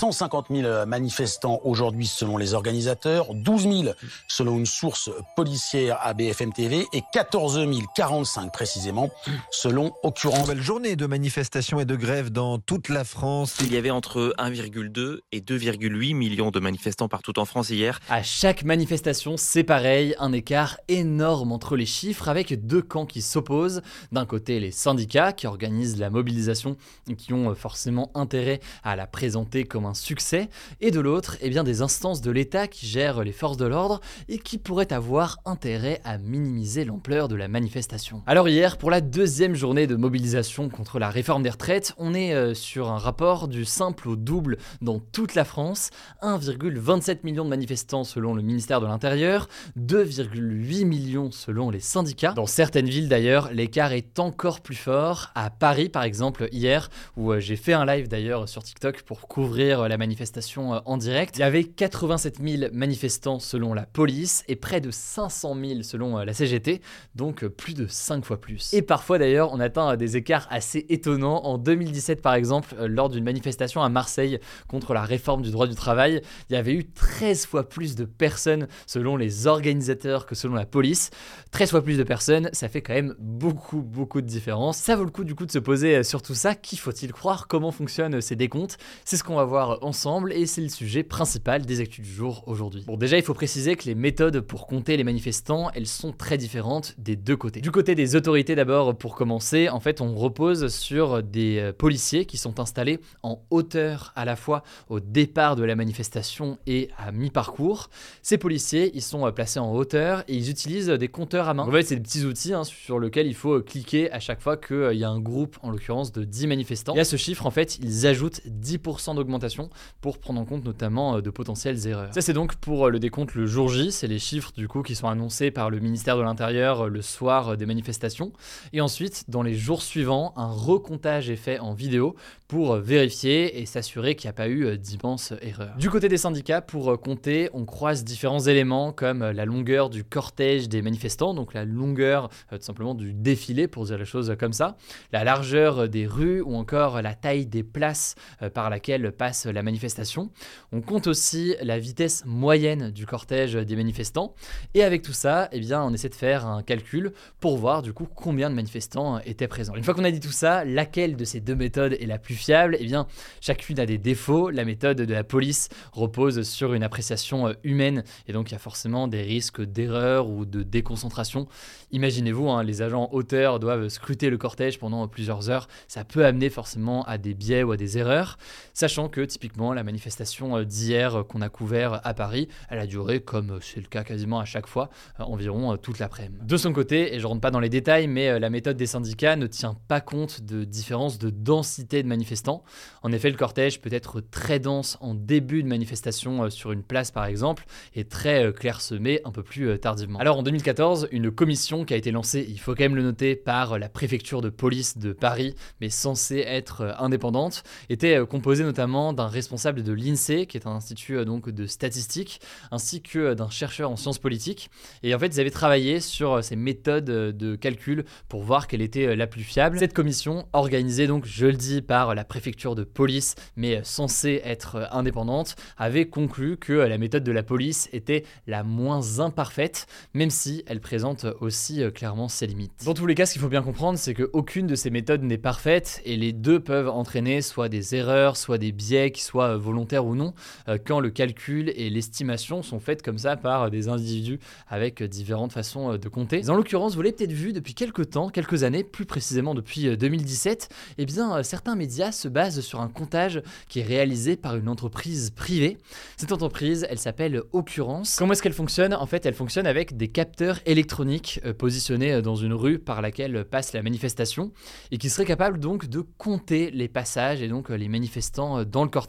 150 000 manifestants aujourd'hui selon les organisateurs, 12 000 selon une source policière à BFM TV et 14 045 précisément selon Occurrence. Nouvelle journée de manifestations et de grèves dans toute la France. Il y avait entre 1,2 et 2,8 millions de manifestants partout en France hier. À chaque manifestation, c'est pareil, un écart énorme entre les chiffres avec deux camps qui s'opposent. D'un côté, les syndicats qui organisent la mobilisation et qui ont forcément intérêt à la présenter comme un succès, et de l'autre, eh bien des instances de l'État qui gèrent les forces de l'ordre et qui pourraient avoir intérêt à minimiser l'ampleur de la manifestation. Alors hier, pour la deuxième journée de mobilisation contre la réforme des retraites, on est euh, sur un rapport du simple au double dans toute la France, 1,27 million de manifestants selon le ministère de l'Intérieur, 2,8 millions selon les syndicats. Dans certaines villes d'ailleurs, l'écart est encore plus fort. À Paris par exemple, hier, où euh, j'ai fait un live d'ailleurs sur TikTok pour couvrir la manifestation euh, en direct. Il y avait 87 000 manifestants selon la police et près de 500 000 selon euh, la CGT, donc euh, plus de 5 fois plus. Et parfois d'ailleurs, on atteint des écarts assez étonnants. En 2017 par exemple, lors d'une manifestation à Marseille contre la réforme du droit du travail, il y avait eu 13 fois plus de personnes selon les organisateurs que selon la police. 13 fois plus de personnes, ça fait quand même beaucoup beaucoup de différence. Ça vaut le coup du coup de se poser sur tout ça. Qui faut-il croire? Comment fonctionnent ces décomptes? C'est ce qu'on va voir ensemble et c'est le sujet principal des actus du jour aujourd'hui. Bon déjà il faut préciser que les méthodes pour compter les manifestants, elles sont très différentes des deux côtés. Du côté des autorités d'abord pour commencer, en fait on repose sur des euh, policiers qui sont installés en hauteur à la fois au départ de la manifestation et à mi-parcours. Ces policiers, ils sont euh, placés en hauteur et ils utilisent des compteurs à main. En fait c'est des petits outils hein, sur lesquels il faut euh, cliquer à chaque fois qu'il y a un groupe, en l'occurrence de 10 manifestants. Et à ce chiffre en fait ils ajoutent 10% d'augmentation pour prendre en compte notamment euh, de potentielles erreurs. Ça c'est donc pour euh, le décompte le jour J, c'est les chiffres du coup qui sont annoncés par le ministère de l'Intérieur euh, le soir des manifestations. Et ensuite, dans les jours suivants, un recomptage est fait en vidéo pour vérifier et s'assurer qu'il n'y a pas eu d'immenses erreurs. Du côté des syndicats, pour compter, on croise différents éléments comme la longueur du cortège des manifestants, donc la longueur tout simplement du défilé pour dire les choses comme ça, la largeur des rues ou encore la taille des places par laquelle la manifestation. On compte aussi la vitesse moyenne du cortège des manifestants. Et avec tout ça, eh bien, on essaie de faire un calcul pour voir du coup combien de manifestants étaient présents. Une fois qu'on a dit tout ça, laquelle de ces deux méthodes est la plus fiable? Eh bien, chacune a des défauts. La méthode de la police repose sur une appréciation euh, humaine et donc il y a forcément des risques d'erreur ou de déconcentration. Imaginez-vous, hein, les agents en hauteur doivent scruter le cortège pendant plusieurs heures. Ça peut amener forcément à des biais ou à des erreurs, sachant que typiquement la manifestation euh, d'hier euh, qu'on a couvert à Paris, elle a duré, comme c'est le cas quasiment à chaque fois, euh, environ toute l'après-midi. De son côté, et je rentre pas dans les détails, mais la méthode des syndicats ne tient pas compte de différences de densité de manifestants. En effet, le cortège peut être très dense en début de manifestation sur une place par exemple, et très clairsemé un peu plus tardivement. Alors en 2014, une commission qui a été lancée, il faut quand même le noter, par la préfecture de police de Paris, mais censée être indépendante, était composée notamment d'un responsable de l'INSEE, qui est un institut euh, donc de statistiques, ainsi que euh, d'un chercheur en sciences politiques. Et en fait, ils avaient travaillé sur euh, ces méthodes de calcul pour voir quelle était la plus fiable. Cette commission, organisée donc, je le dis, par la préfecture de police, mais censée être indépendante, avait conclu que la méthode de la police était la moins imparfaite, même si elle présente aussi clairement ses limites. Dans tous les cas, ce qu'il faut bien comprendre, c'est qu'aucune de ces méthodes n'est parfaite et les deux peuvent entraîner soit des erreurs, soit des biais vrai, qu'ils soient volontaires ou non, quand le calcul et l'estimation sont faites comme ça par des individus avec différentes façons de compter. en l'occurrence, vous l'avez peut-être vu depuis quelques temps, quelques années, plus précisément depuis 2017, eh bien, certains médias se basent sur un comptage qui est réalisé par une entreprise privée. Cette entreprise, elle s'appelle Occurrence. Comment est-ce qu'elle fonctionne? En fait, elle fonctionne avec des capteurs électroniques positionnés dans une rue par laquelle passe la manifestation et qui seraient capables donc de compter les passages et donc les manifestants dans le cortège.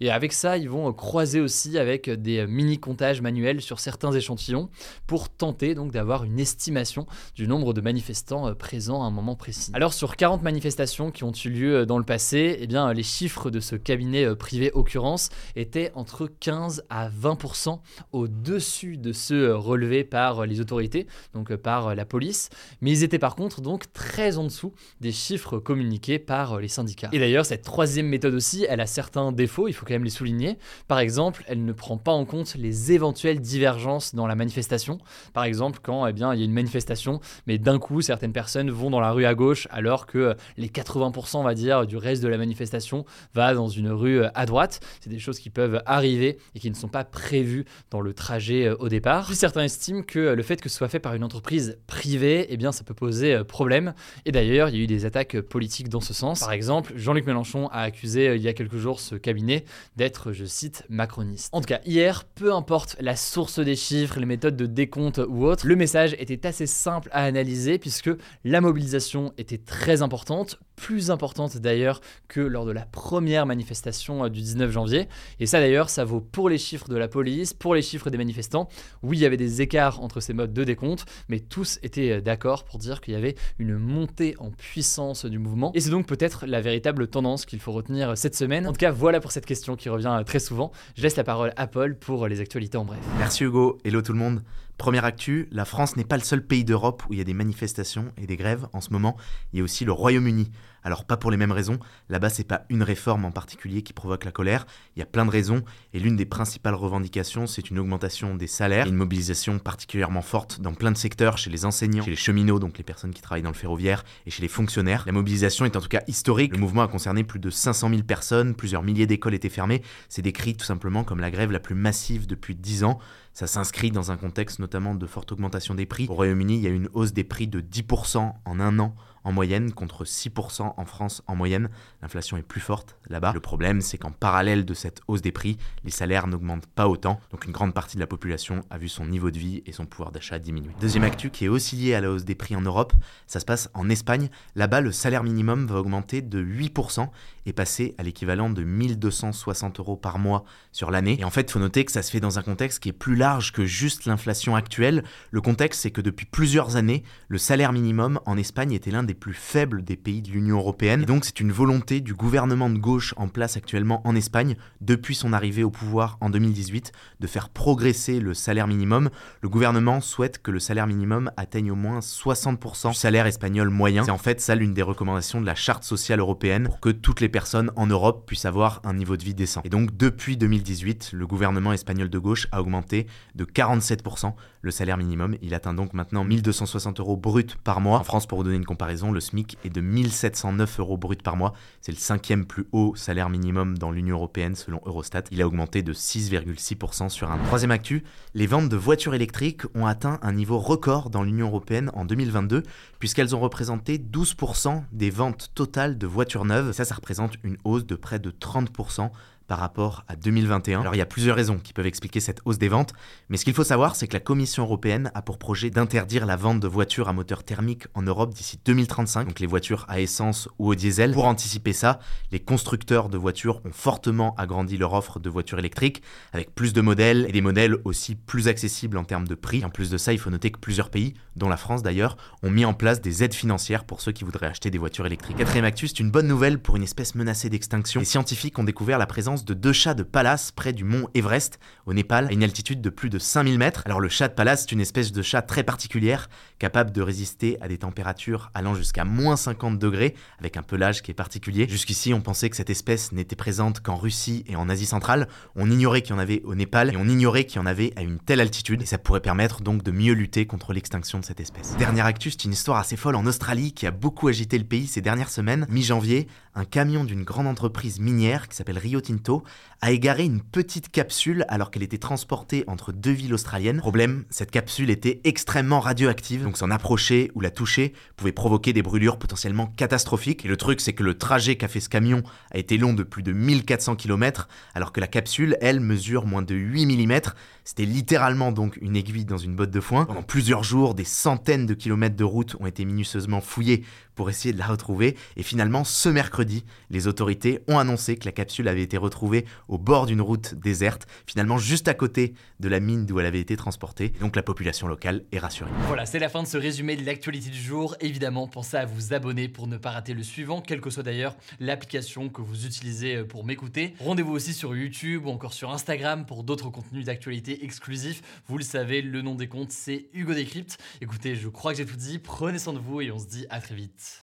Et avec ça, ils vont croiser aussi avec des mini-comptages manuels sur certains échantillons pour tenter donc d'avoir une estimation du nombre de manifestants présents à un moment précis. Alors sur 40 manifestations qui ont eu lieu dans le passé, eh bien les chiffres de ce cabinet privé Occurrence étaient entre 15 à 20% au-dessus de ceux relevés par les autorités, donc par la police, mais ils étaient par contre donc très en dessous des chiffres communiqués par les syndicats. Et d'ailleurs, cette troisième méthode aussi, elle a certains défauts, il faut quand même les souligner. Par exemple, elle ne prend pas en compte les éventuelles divergences dans la manifestation. Par exemple, quand eh bien, il y a une manifestation, mais d'un coup, certaines personnes vont dans la rue à gauche, alors que les 80%, on va dire, du reste de la manifestation va dans une rue à droite. C'est des choses qui peuvent arriver et qui ne sont pas prévues dans le trajet au départ. Certains estiment que le fait que ce soit fait par une entreprise privée, eh bien, ça peut poser problème. Et d'ailleurs, il y a eu des attaques politiques dans ce sens. Par exemple, Jean-Luc Mélenchon a accusé il y a quelques jours ce cabinet d'être, je cite, macroniste. En tout cas, hier, peu importe la source des chiffres, les méthodes de décompte ou autres, le message était assez simple à analyser puisque la mobilisation était très importante, plus importante d'ailleurs que lors de la première manifestation euh, du 19 janvier. Et ça d'ailleurs, ça vaut pour les chiffres de la police, pour les chiffres des manifestants. Oui, il y avait des écarts entre ces modes de décompte, mais tous étaient euh, d'accord pour dire qu'il y avait une montée en puissance du mouvement. Et c'est donc peut-être la véritable tendance qu'il faut retenir euh, cette semaine. En tout cas, voilà pour cette question qui revient très souvent. Je laisse la parole à Paul pour les actualités en bref. Merci Hugo, hello tout le monde. Première actu, la France n'est pas le seul pays d'Europe où il y a des manifestations et des grèves en ce moment, il y a aussi le Royaume-Uni. Alors pas pour les mêmes raisons, là-bas c'est pas une réforme en particulier qui provoque la colère, il y a plein de raisons. Et l'une des principales revendications c'est une augmentation des salaires, une mobilisation particulièrement forte dans plein de secteurs, chez les enseignants, chez les cheminots, donc les personnes qui travaillent dans le ferroviaire, et chez les fonctionnaires. La mobilisation est en tout cas historique, le mouvement a concerné plus de 500 000 personnes, plusieurs milliers d'écoles étaient fermées, c'est décrit tout simplement comme la grève la plus massive depuis 10 ans. Ça s'inscrit dans un contexte notamment de forte augmentation des prix. Au Royaume-Uni, il y a une hausse des prix de 10% en un an en moyenne contre 6% en France en moyenne. L'inflation est plus forte là-bas. Le problème, c'est qu'en parallèle de cette hausse des prix, les salaires n'augmentent pas autant. Donc une grande partie de la population a vu son niveau de vie et son pouvoir d'achat diminuer. Deuxième actu qui est aussi lié à la hausse des prix en Europe, ça se passe en Espagne. Là-bas, le salaire minimum va augmenter de 8% et passer à l'équivalent de 1260 euros par mois sur l'année. Et en fait, il faut noter que ça se fait dans un contexte qui est plus large que juste l'inflation actuelle. Le contexte, c'est que depuis plusieurs années, le salaire minimum en Espagne était l'un des plus faibles des pays de l'Union européenne. Et donc c'est une volonté du gouvernement de gauche en place actuellement en Espagne, depuis son arrivée au pouvoir en 2018, de faire progresser le salaire minimum. Le gouvernement souhaite que le salaire minimum atteigne au moins 60% du salaire espagnol moyen. C'est en fait ça l'une des recommandations de la charte sociale européenne pour que toutes les personnes en Europe puissent avoir un niveau de vie décent. Et donc depuis 2018, le gouvernement espagnol de gauche a augmenté de 47% le salaire minimum. Il atteint donc maintenant 1260 euros brut par mois. En France, pour vous donner une comparaison, le SMIC est de 1709 euros brut par mois. C'est le cinquième plus haut salaire minimum dans l'Union européenne selon Eurostat. Il a augmenté de 6,6% sur un Troisième actu, les ventes de voitures électriques ont atteint un niveau record dans l'Union européenne en 2022 puisqu'elles ont représenté 12% des ventes totales de voitures neuves. ça, ça représente une hausse de près de 30% par rapport à 2021. Alors il y a plusieurs raisons qui peuvent expliquer cette hausse des ventes, mais ce qu'il faut savoir, c'est que la Commission européenne a pour projet d'interdire la vente de voitures à moteur thermique en Europe d'ici 2035, donc les voitures à essence ou au diesel. Pour anticiper ça, les constructeurs de voitures ont fortement agrandi leur offre de voitures électriques, avec plus de modèles et des modèles aussi plus accessibles en termes de prix. En plus de ça, il faut noter que plusieurs pays, dont la France d'ailleurs, ont mis en place des aides financières pour ceux qui voudraient acheter des voitures électriques. Quatrième actus, c'est une bonne nouvelle pour une espèce menacée d'extinction. Les scientifiques ont découvert la présence de deux chats de Pallas près du mont Everest, au Népal, à une altitude de plus de 5000 mètres. Alors le chat de Pallas, c'est une espèce de chat très particulière, capable de résister à des températures allant jusqu'à moins 50 degrés, avec un pelage qui est particulier. Jusqu'ici, on pensait que cette espèce n'était présente qu'en Russie et en Asie centrale. On ignorait qu'il y en avait au Népal et on ignorait qu'il y en avait à une telle altitude. Et ça pourrait permettre donc de mieux lutter contre l'extinction de cette espèce. Dernière actus, c'est une histoire assez folle en Australie qui a beaucoup agité le pays ces dernières semaines. Mi-janvier, un camion d'une grande entreprise minière qui s'appelle Rio Tinto A égaré une petite capsule alors qu'elle était transportée entre deux villes australiennes. Problème, cette capsule était extrêmement radioactive, donc s'en approcher ou la toucher pouvait provoquer des brûlures potentiellement catastrophiques. Et le truc, c'est que le trajet qu'a fait ce camion a été long de plus de 1400 km, alors que la capsule, elle, mesure moins de 8 mm. C'était littéralement donc une aiguille dans une botte de foin. Pendant plusieurs jours, des centaines de kilomètres de route ont été minutieusement fouillés pour essayer de la retrouver. Et finalement, ce mercredi, les autorités ont annoncé que la capsule avait été retrouvée au bord d'une route déserte, finalement juste à côté de la mine d'où elle avait été transportée. Donc la population locale est rassurée. Voilà, c'est la fin de ce résumé de l'actualité du jour. Évidemment, pensez à vous abonner pour ne pas rater le suivant, quelle que soit d'ailleurs l'application que vous utilisez pour m'écouter. Rendez-vous aussi sur YouTube ou encore sur Instagram pour d'autres contenus d'actualité exclusifs. Vous le savez, le nom des comptes, c'est Hugo Décrypte. Écoutez, je crois que j'ai tout dit. Prenez soin de vous et on se dit à très vite.